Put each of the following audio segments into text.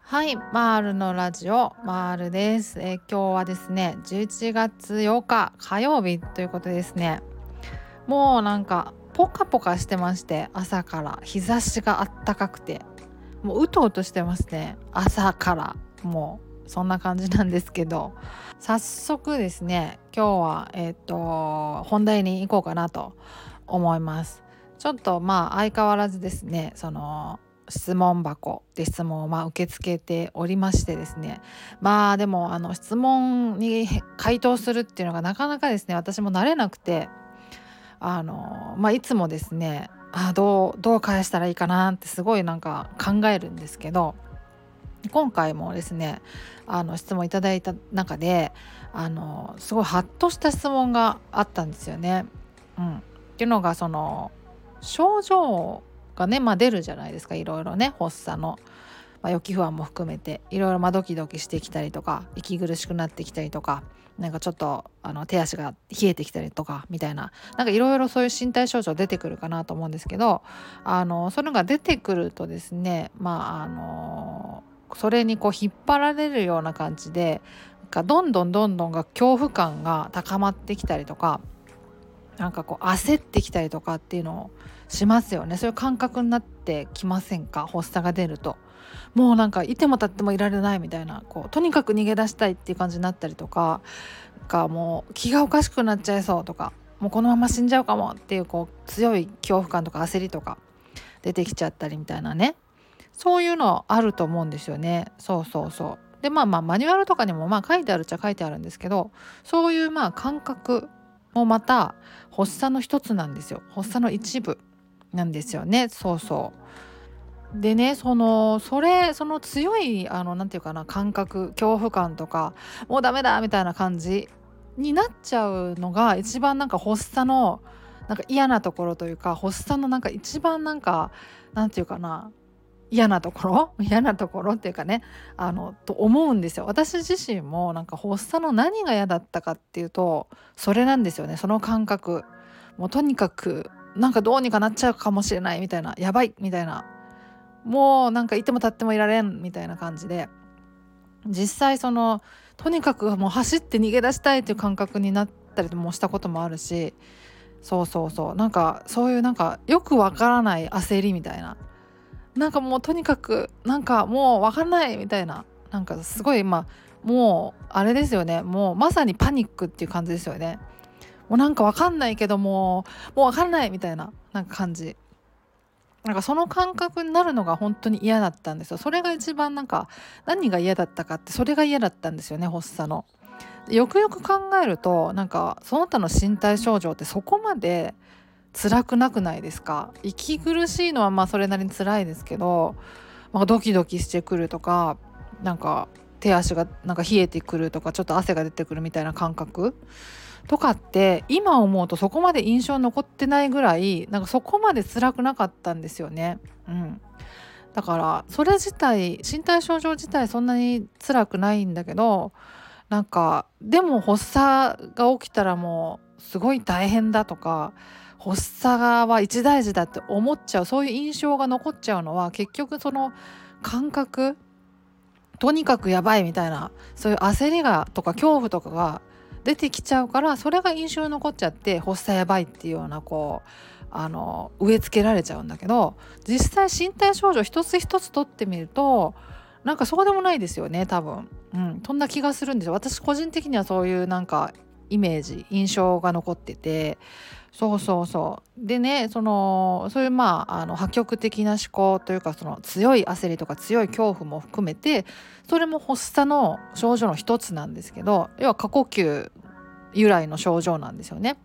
はい、マールのラジオマールです、えー、今日はですね11月8日火曜日ということですねもうなんかポカポカしてまして朝から。日差しがあったかくて。もううとうとしてますね朝から。もうそんな感じなんですけど。早速ですね今日はえっ、ー、と本題に行こうかなと。思います。ちょっとまあ相変わらずですねその質問箱で質問をまあ受け付けておりましてですね。まあでもあの質問に回答するっていうのがなかなかですね私も慣れなくてあのまあいつもですねあどうどう返したらいいかなってすごいなんか考えるんですけど今回もですねあの質問いただいた中であのすごいハッとした質問があったんですよね。うん、っていうのがその症状がね、まあ、出るじゃないですか。いろいろね発作の、まあ、予期不安も含めていろいろまドキドキしてきたりとか息苦しくなってきたりとかなんかちょっとあの手足が冷えてきたりとかみたいな。なんかいろいろそういう身体症状出てくるかなと思うんですけどあのそれが出てくるとですねまああのそれにこう引っ張られるような感じでどんどんどんどんが恐怖感が高まってきたりとかなんかこう焦ってきたりとかっていうのをしますよね。そういう感覚になってきませんか？発作が出ると。もうなんかいても立ってもいられないみたいな。こうとにかく逃げ出したいっていう感じになったりとか。かもう気がおかしくなっちゃいそうとか。もうこのまま死んじゃうかもっていうこう強い恐怖感とか焦りとか。出てきちゃったりみたいなね。そういうのあると思うんですよね。そうそうそう。でまあまあマニュアルとかにもまあ書いてあるっちゃ書いてあるんですけど。そういうまあ感覚もまた発作の一つなんですよ。発作の一部なんですよね。そうそう。でねそのそれその強いあの何て言うかな感覚恐怖感とかもうダメだみたいな感じになっちゃうのが一番なんか発作のなんか嫌なところというか発作のなんか一番なんかなんて言うかな嫌なところ？嫌なところっていうかねあのと思うんですよ。私自身もなんか発作の何が嫌だったかっていうとそれなんですよね。その感覚。もうとにかくなんかどうにかなっちゃうかもしれないみたいなやばいみたいな。もうなんかいても立ってもいられんみたいな感じで。実際そのとにかくもう走って逃げ出したいっていう感覚になったりもしたこともあるし。そうそうそう。なんかそういうなんかよくわからない焦りみたいな。なんかもうとにかくなんかもうわかんないみたいな。なんかすごいまあもうあれですよね。もうまさにパニックっていう感じですよね。もうなんかわかんないけどももうわかんないみたいななんか感じ。なんかその感覚になるのが本当に嫌だったんですよ。それが一番なんか何が嫌だったかってそれが嫌だったんですよね発作の。よくよく考えるとなんかその他の身体症状ってそこまで辛くなくないですか？息苦しいのはまあそれなりに辛いですけど、まあ、ドキドキしてくるとかなんか手足がなんか冷えてくるとかちょっと汗が出てくるみたいな感覚とかって今思うとそこまで印象残ってないぐらいなんかそこまで辛くなかったんですよね。うん、だからそれ自体身体症状自体そんなに辛くないんだけどなんかでも発作が起きたらもうすごい大変だとか発作は一大事だって思っちゃうそういう印象が残っちゃうのは結局その感覚とにかくやばいみたいなそういう焦りがとか恐怖とかが出てきちゃうからそれが印象に残っちゃって発作やばいっていうようなこうあの植え付けられちゃうんだけど実際身体症状一つ一つ取ってみるとなんかそうでもないですよね多分、うん、そんな気がするんですよ。私個人的にはそういうなんかイメージ印象が残っててそうそうそうでねそのそういうまああの破局的な思考というかその強い焦りとか強い恐怖も含めてそれも発作の症状の一つなんですけど要は過呼吸由来の症状なんですよね。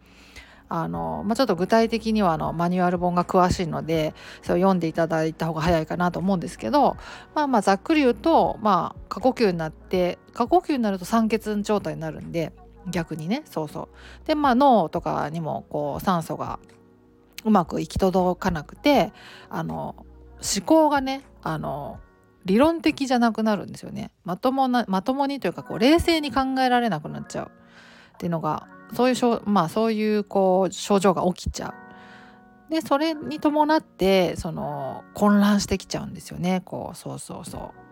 あのまあ、ちょっと具体的にはあのマニュアル本が詳しいのでそれを読んでいただいた方が早いかなと思うんですけど、まあ、まあざっくり言うと、まあ、過呼吸になって過呼吸になると酸欠状態になるんで逆にね。そうそう。でまあ脳とかにもこう酸素がうまく行き届かなくてあの思考がねあの理論的じゃなくなるんですよね。まともなまともにというかこう冷静に考えられなくなっちゃう。っていうのがそういうまあそういうこう症状が起きちゃう。でそれに伴ってその混乱してきちゃうんですよね。こうそうそうそう。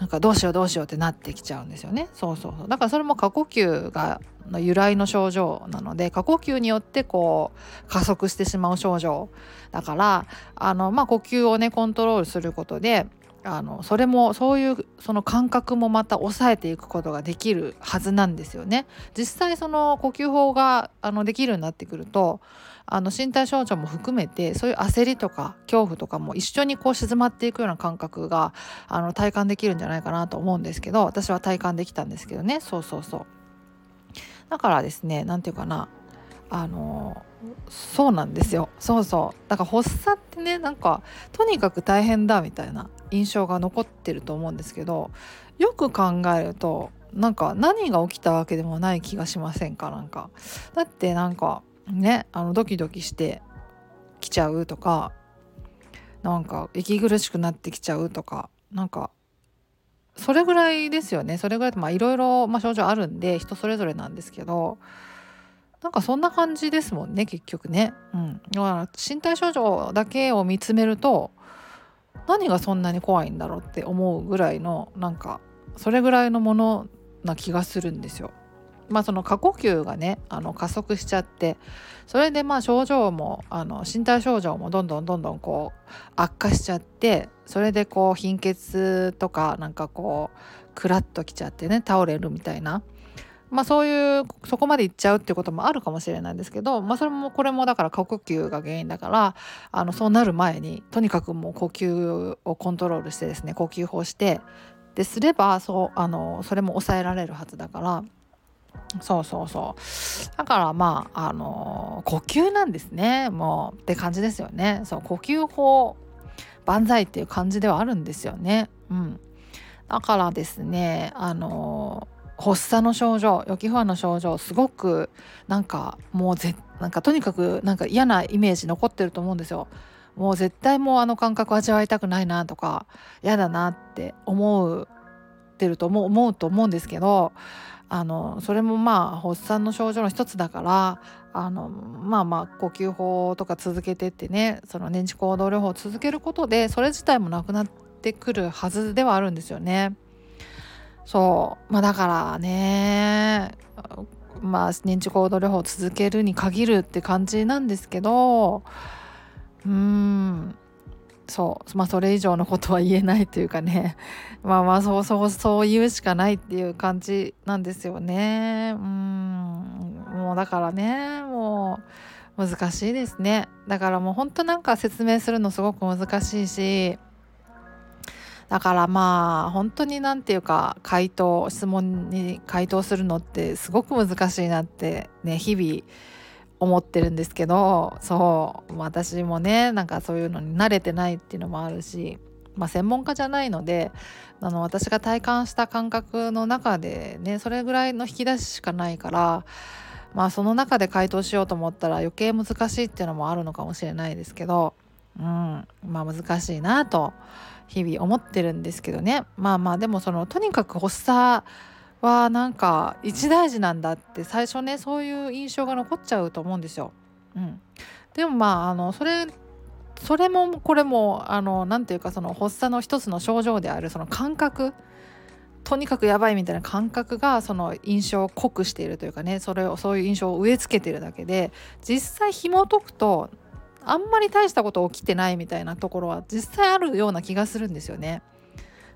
なんかどうしようどうしようってなってきちゃうんですよね。そうそうそう。だからそれも過呼吸がの由来の症状なので過呼吸によってこう加速してしまう症状だからあのまあ呼吸をねコントロールすることであのそれもそういうその感覚もまた抑えていくことができるはずなんですよね。実際その呼吸法があのできるようになってくるとあの身体症状も含めてそういう焦りとか恐怖とかも一緒にこう静まっていくような感覚があの体感できるんじゃないかなと思うんですけど私は体感できたんですけどねそうそうそう。だからですね何て言うかなあのそうなんですよ。そうそう。だから発作ってねなんかとにかく大変だみたいな印象が残ってると思うんですけどよく考えるとなんか何が起きたわけでもない気がしませんかなんか。だってなんかねあのドキドキしてきちゃうとかなんか息苦しくなってきちゃうとかなんかそれぐらいですよね。それぐらいまあいろいろ症状あるんで人それぞれなんですけどなんかそんな感じですもんね結局ね。うん、だから身体症状だけを見つめると何がそんなに怖いんだろうって思うぐらいのなんかそれぐらいのものな気がするんですよ。まあその過呼吸がねあの加速しちゃってそれでまあ症状もあの身体症状もどんどんどんどんこう悪化しちゃってそれでこう貧血とかなんかこうクラッときちゃってね倒れるみたいなまあそういうそこまでいっちゃうっていうこともあるかもしれないんですけど、まあ、それもこれもだから過呼吸が原因だからあのそうなる前にとにかくもう呼吸をコントロールしてですね呼吸法してですればそうあのそれも抑えられるはずだからそうそうそう。だからまああの呼吸なんですねもうって感じですよね。そう呼吸法万歳っていう感じではあるんですよね。うん。だからですねあの発作の症状予期不安の症状すごくなんかもうぜなんかとにかくなんか嫌なイメージ残ってると思うんですよ。もう絶対もうあの感覚味わいたくないなとか嫌だなって思うてると思う思うと思うんですけどあのそれもまあ発作の症状の一つだからあのまあまあ呼吸法とか続けてってねその認知行動療法を続けることでそれ自体もなくなってくるはずではあるんですよね。そう。まあだからねまあ認知行動療法を続けるに限るって感じなんですけどうん。そう。まあそれ以上のことは言えないというかね。まあまあそうそうそう言うしかないっていう感じなんですよね。うん。もうだからねもう難しいですね。だからもうほんとなんか説明するのすごく難しいしだからまあ本当に何て言うか回答質問に回答するのってすごく難しいなってね日々思ってるんですけどそう私もねなんかそういうのに慣れてないっていうのもあるし、まあ、専門家じゃないのであの私が体感した感覚の中でねそれぐらいの引き出ししかないからまあその中で回答しようと思ったら余計難しいっていうのもあるのかもしれないですけど、うん、まあ難しいなと日々思ってるんですけどねまあまあでもそのとにかく発作はなんか一大事なんだって最初ねそういう印象が残っちゃうと思うんですよ。うん、でもまああのそれそれもこれも何て言うかその発作の一つの症状であるその感覚とにかくやばいみたいな感覚がその印象を濃くしているというかねそれをそういう印象を植え付けてるだけで実際紐解くとあんまり大したこと起きてないみたいなところは実際あるような気がするんですよね。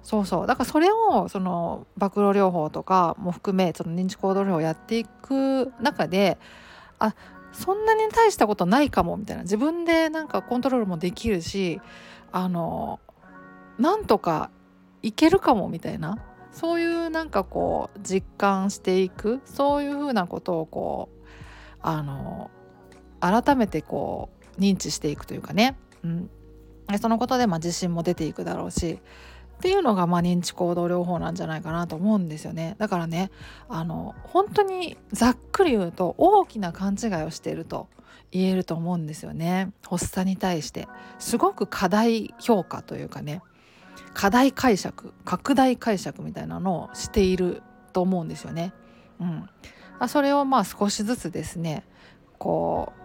そうそうだからそれをその暴露療法とかも含めその認知行動療法をやっていく中であそんなに大したことないかもみたいな自分でなんかコントロールもできるしあのなんとかいけるかもみたいなそういうなんかこう実感していくそういうふうなことをこうあの改めてこう認知していくというかね、うん、そのことでまあ自信も出ていくだろうしっていうのがまあ認知行動療法なんじゃないかなと思うんですよね。だからねあの本当にざっくり言うと大きな勘違いをしていると言えると思うんですよね。発作に対して。すごく過大評価というかね。過大解釈拡大解釈みたいなのをしていると思うんですよね。うん、それをまあ少しずつですねこう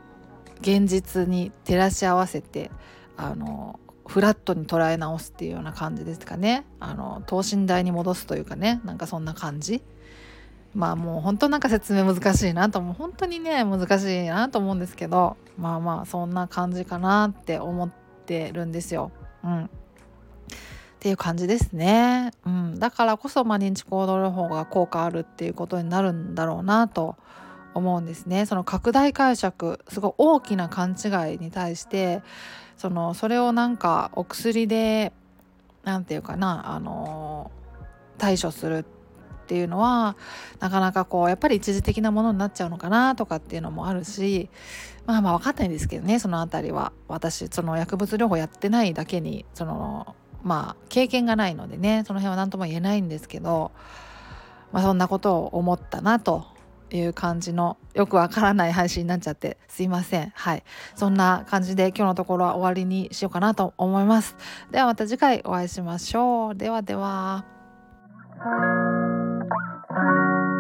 現実に照らし合わせてあのフラットに捉え直すっていうような感じですかねあの等身大に戻すというかねなんかそんな感じまあもう本当なんか説明難しいなと思う本当にね難しいなと思うんですけどまあまあそんな感じかなって思ってるんですよ。うん、っていう感じですね。うん、だからこそまあ認知行動療法が効果あるっていうことになるんだろうなと思うんですね。その拡大解釈すごい大きな勘違いに対してそのそれをなんかお薬で何て言うかなあの対処するっていうのはなかなかこうやっぱり一時的なものになっちゃうのかなとかっていうのもあるしまあまあ分かんないんですけどねその辺りは私その薬物療法やってないだけにそのまあ経験がないのでねその辺は何とも言えないんですけど、まあ、そんなことを思ったなという感じのよくわからない配信になっちゃってすいません。はい。そんな感じで今日のところは終わりにしようかなと思います。ではまた次回お会いしましょう。ではでは。Thank you.